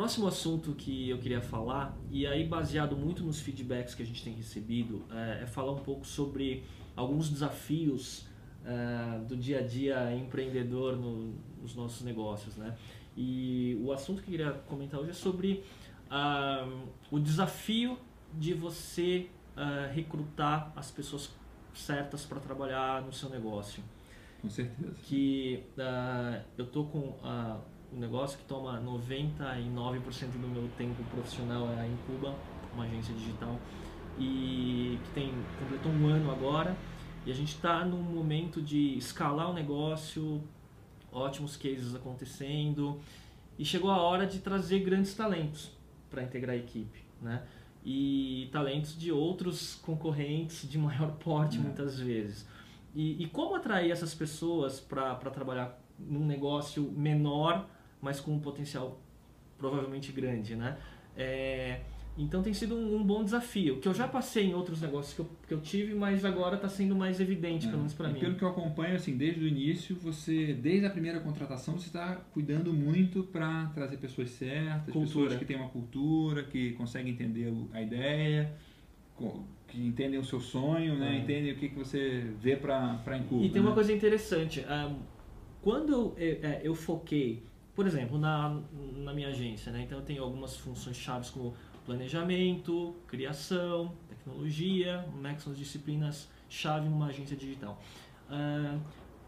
próximo assunto que eu queria falar, e aí baseado muito nos feedbacks que a gente tem recebido, é, é falar um pouco sobre alguns desafios é, do dia a dia empreendedor no, nos nossos negócios, né? E o assunto que eu queria comentar hoje é sobre uh, o desafio de você uh, recrutar as pessoas certas para trabalhar no seu negócio. Com certeza. Que uh, eu tô com um negócio que toma 99% do meu tempo profissional é em Cuba, uma agência digital, e que tem completou um ano agora. E a gente está num momento de escalar o negócio, ótimos cases acontecendo, e chegou a hora de trazer grandes talentos para integrar a equipe, né? E talentos de outros concorrentes de maior porte é. muitas vezes. E, e, como atrair essas pessoas para trabalhar num negócio menor, mas com um potencial provavelmente grande, né? É, então tem sido um, um, bom desafio, que eu já passei em outros negócios que eu, que eu tive, mas agora está sendo mais evidente, é. pelo menos para mim. Pelo que eu acompanho, assim, desde o início, você, desde a primeira contratação, você está cuidando muito para trazer pessoas certas, cultura. pessoas que têm uma cultura, que conseguem entender a ideia, que entendem o seu sonho, né? É. entendem o que, que você vê para Cuba. E tem uma né? coisa interessante, um, quando eu, eu, é, eu foquei, por exemplo, na, na minha agência, né? então eu tenho algumas funções chaves como planejamento, criação, tecnologia, né, que são as disciplinas chave numa agência digital. Uh,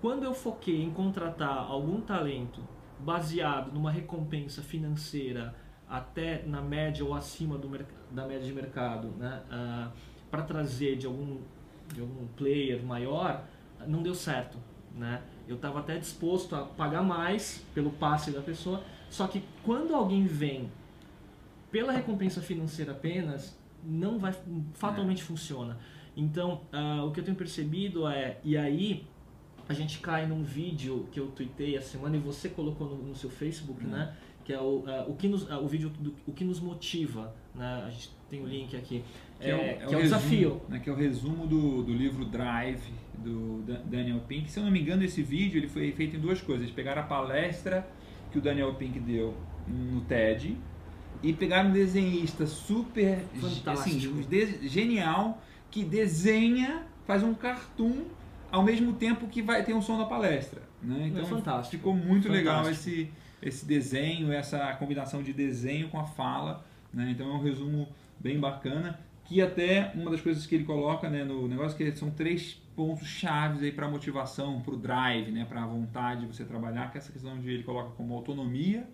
quando eu foquei em contratar algum talento baseado numa recompensa financeira até na média ou acima do, da média de mercado, né, uh, para trazer de algum, de algum player maior, não deu certo. Né? Eu estava até disposto a pagar mais pelo passe da pessoa, só que quando alguém vem pela recompensa financeira apenas, não vai fatalmente é. funciona. Então, uh, o que eu tenho percebido é, e aí a gente cai num vídeo que eu tuitei a semana e você colocou no, no seu Facebook, uhum. né? Que é o, uh, o, que nos, uh, o vídeo do o que nos motiva, né? A gente tem o link aqui. Que é, o, é, é que é o, resumo, desafio. Né, que é o resumo do, do livro Drive, do Daniel Pink. Se eu não me engano, esse vídeo ele foi feito em duas coisas. Pegaram a palestra que o Daniel Pink deu no TED, e pegaram um desenhista super assim, de, genial que desenha, faz um cartoon ao mesmo tempo que vai ter um som da palestra. Né? Então é ficou muito fantástico. legal esse, esse desenho, essa combinação de desenho com a fala. Né? Então é um resumo bem bacana. Que até uma das coisas que ele coloca né, no negócio que são três pontos chaves aí para motivação, para o drive, né, para a vontade de você trabalhar, que é essa questão de ele coloca como autonomia,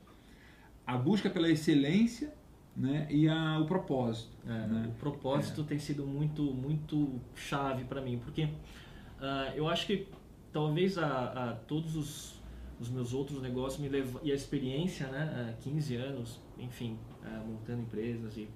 a busca pela excelência né, e a, o propósito. É, né? O propósito é. tem sido muito, muito chave para mim, porque uh, eu acho que talvez a, a todos os, os, meus outros negócios me levam, e a experiência, né, uh, 15 anos, enfim, uh, montando empresas e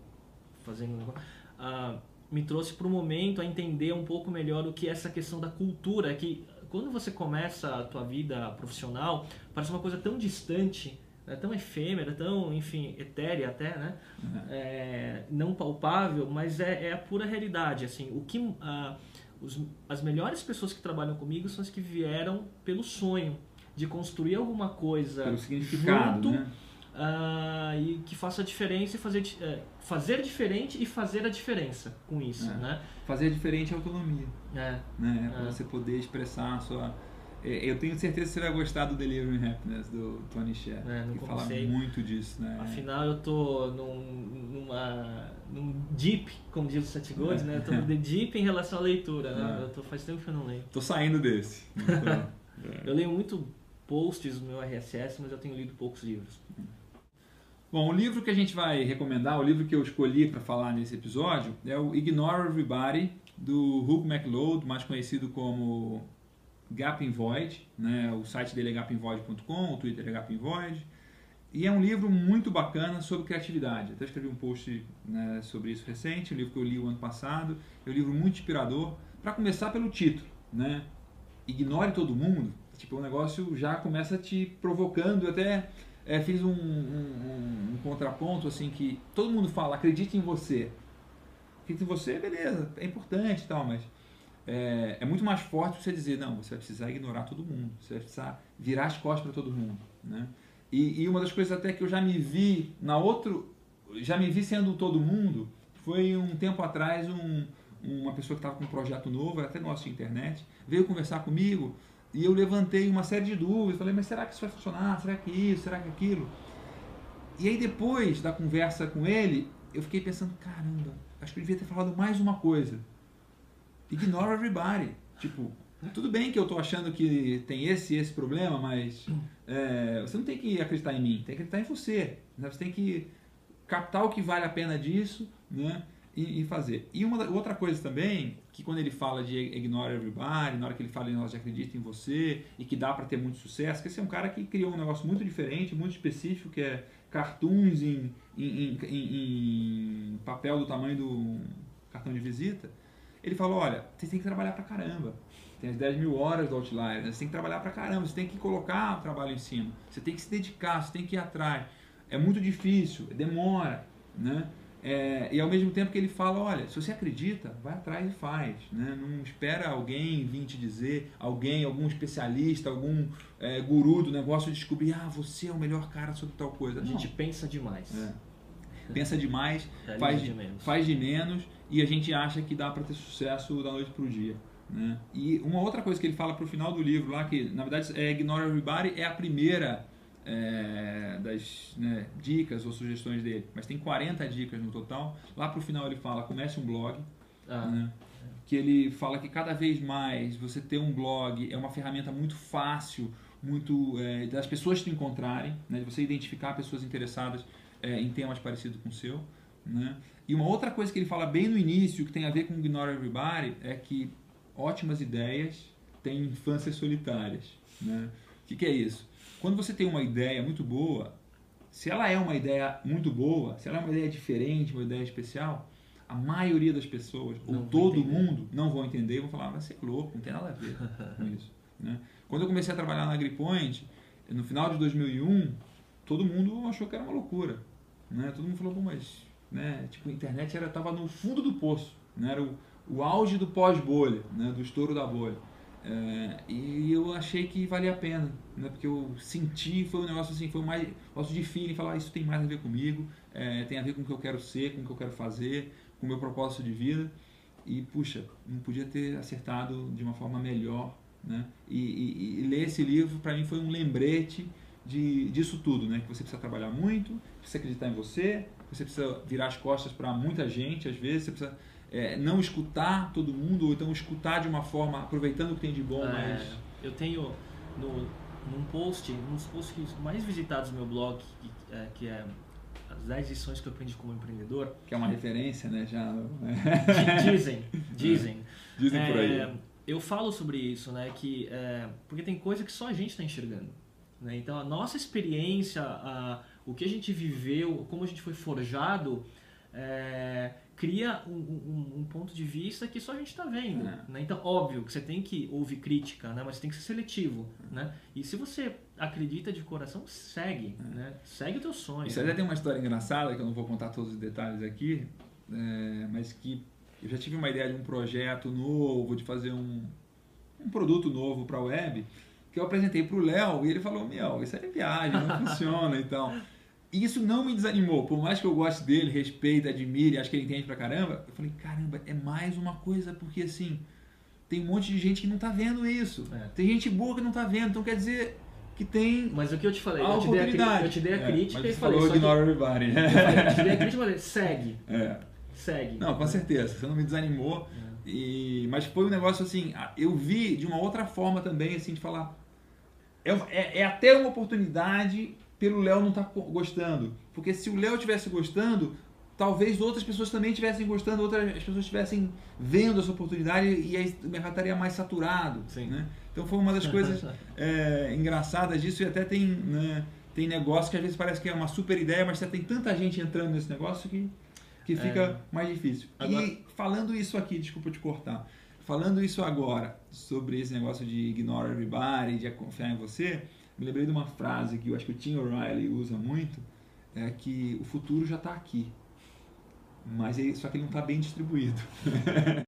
fazendo negócio, uh, me trouxe para o momento a entender um pouco melhor o que é essa questão da cultura, que quando você começa a tua vida profissional, parece uma coisa tão distante é tão efêmera, tão, enfim, etérea até, né? Uhum. É, não palpável, mas é, é, a pura realidade, assim. O que uh, os, as melhores pessoas que trabalham comigo são as que vieram pelo sonho de construir alguma coisa pelo significado, junto, né? Uh, e que faça a diferença e fazer, uh, fazer diferente e fazer a diferença com isso, é. né? Fazer diferente é autonomia. É. Né? É. Você poder expressar a sua é, eu tenho certeza que você vai gostar do Delivering Happiness do Tony Sher, é, que fala muito disso, né? Afinal, eu tô num, numa, num deep, como diz o Seth Godin, é. né? Eu tô no the deep em relação à leitura, né? É. Eu tô, faz tempo que eu não leio. Tô saindo desse. eu leio muito posts no meu RSS, mas eu tenho lido poucos livros. Bom, o livro que a gente vai recomendar, o livro que eu escolhi para falar nesse episódio, é o Ignore Everybody, do Hugh MacLeod, mais conhecido como Gap in Void, né? o site dele é gapinvoid.com, o Twitter é gapinvoid, e é um livro muito bacana sobre criatividade. Até escrevi um post né, sobre isso recente, um livro que eu li o ano passado, é um livro muito inspirador. Para começar pelo título, né? Ignore todo mundo, tipo, o negócio já começa te provocando, até é, fiz um, um, um, contraponto assim que todo mundo fala, acredite em você. Acredite em você, beleza, é importante e tal, mas é, é, muito mais forte você dizer, não, você vai precisar ignorar todo mundo, você vai precisar virar as costas para todo mundo. Né? E, e, uma das coisas até que eu já me vi na outro, já me vi sendo todo mundo, foi um tempo atrás um, uma pessoa que estava com um projeto novo, até nosso de internet, veio conversar comigo e eu levantei uma série de dúvidas, falei, mas será que isso vai funcionar? Será que isso? Será que aquilo? E aí depois da conversa com ele, eu fiquei pensando, caramba, acho que eu devia ter falado mais uma coisa. Ignore everybody. Tipo, tudo bem que eu estou achando que tem esse e esse problema, mas é, você não tem que acreditar em mim, tem que acreditar em você. Né? Você tem que captar o que vale a pena disso né? E, fazer. E uma outra coisa também, que quando ele fala de ignore everybody, na hora que ele fala nós acredita em você e que dá para ter muito sucesso, que esse é um cara que criou um negócio muito diferente, muito específico, que é cartoons em, em, em, em papel do tamanho do cartão de visita. Ele falou, olha, você tem que trabalhar pra caramba tem as 10 mil horas do Outlier, né? você tem que trabalhar pra caramba, você tem que colocar o trabalho em cima, você tem que se dedicar, você tem que ir atrás. É muito difícil, demora, né? É, e ao mesmo tempo que ele fala, olha, se você acredita, vai atrás e faz, né? Não espera alguém vir te dizer, alguém, algum especialista, algum é, guru do negócio descobrir, ah, você é o melhor cara sobre tal coisa. A gente pensa demais. É. Pensa demais, faz de, faz de menos e a gente acha que dá para ter sucesso da noite para o dia. Né? E uma outra coisa que ele fala para o final do livro lá, que na verdade é Ignore Everybody, é a primeira é, das né, dicas ou sugestões dele, mas tem 40 dicas no total. Lá para o final ele fala, comece um blog, ah. né? que ele fala que cada vez mais você ter um blog é uma ferramenta muito fácil, muito é, das pessoas te encontrarem, né? de você identificar pessoas interessadas é, em temas parecidos com o seu. Né? E uma outra coisa que ele fala bem no início, que tem a ver com Ignore Everybody, é que ótimas ideias têm infâncias solitárias. Né? O que, que é isso? Quando você tem uma ideia muito boa, se ela é uma ideia muito boa, se ela é uma ideia diferente, uma ideia especial, a maioria das pessoas, não ou todo entender. mundo, não vão entender e vão falar, mas você é louco, não tem nada a ver com isso. Né? Quando eu comecei a trabalhar na AgriPoint, no final de 2001, todo mundo achou que era uma loucura. Né? Todo mundo falou, mas né? tipo, a internet estava no fundo do poço. Né? Era o, o auge do pós-bolha, né, do estouro da bolha. É, e eu achei que valia a pena, né, porque eu senti, foi um negócio assim, foi mais, negócio de feeling, falar, ah, isso tem mais a ver comigo, é, tem a ver com o que eu quero ser, com o que eu quero fazer, com o meu propósito de vida. E, puxa, não podia ter acertado de uma forma melhor, né? E, e, e ler esse livro, para mim, foi um lembrete de, disso tudo, né? Que você precisa trabalhar muito, precisa acreditar em você, você precisa virar as costas para muita gente, às vezes, você precisa é, não escutar todo mundo, ou então escutar de uma forma, aproveitando o que tem de bom, é, mas... Eu tenho no, num post, um dos posts mais visitados do meu blog, que é, que é as 10 lições que eu aprendi como empreendedor. Que é uma referência, né? Já... dizem, dizem. Dizem por aí. É, eu falo sobre isso, né? Que, é, porque tem coisa que só a gente está enxergando. Né? Então, a nossa experiência, a, o que a gente viveu, como a gente foi forjado, é, cria um, um, um, ponto de vista que só a gente está vendo. É. Né? Então, óbvio que você tem que ouvir crítica, né? mas tem que ser seletivo. Né? E se você acredita de coração, segue. É. Né? Segue o teu sonho. Isso até tem uma história engraçada, que eu não vou contar todos os detalhes aqui, é, mas que eu já tive uma ideia de um projeto novo, de fazer um, um produto novo para a web, que eu apresentei para o Léo e ele falou, meu, isso é viagem, não funciona, então... E isso não me desanimou, por mais que eu goste dele, respeite, admire, acho que ele entende pra caramba. Eu falei, caramba, é mais uma coisa, porque assim, tem um monte de gente que não tá vendo isso. É. Tem gente boa que não tá vendo, então quer dizer que tem. Mas o que eu te falei, eu te, dei a, eu te dei a é, crítica e falei. Falou ignore everybody. Eu, falei, eu te dei a crítica e falei, segue. É. Segue. Não, com certeza, você não me desanimou. É. E, mas foi um negócio assim, eu vi de uma outra forma também, assim, de falar. É, é, é até uma oportunidade pelo Léo não estar tá gostando. Porque se o Léo estivesse gostando, talvez outras pessoas também estivessem gostando, outras pessoas estivessem vendo essa oportunidade e aí o mercado estaria mais saturado. Né? Então foi uma das coisas é, engraçadas disso e até tem, né, tem negócio que às vezes parece que é uma super ideia, mas você tem tanta gente entrando nesse negócio que, que fica é. mais difícil. Agora... E falando isso aqui, desculpa te cortar, falando isso agora sobre esse negócio de ignore everybody, de confiar em você, me lembrei de uma frase que eu acho que o Tim O'Reilly usa muito, é que o futuro já está aqui, mas ele, só que ele não está bem distribuído.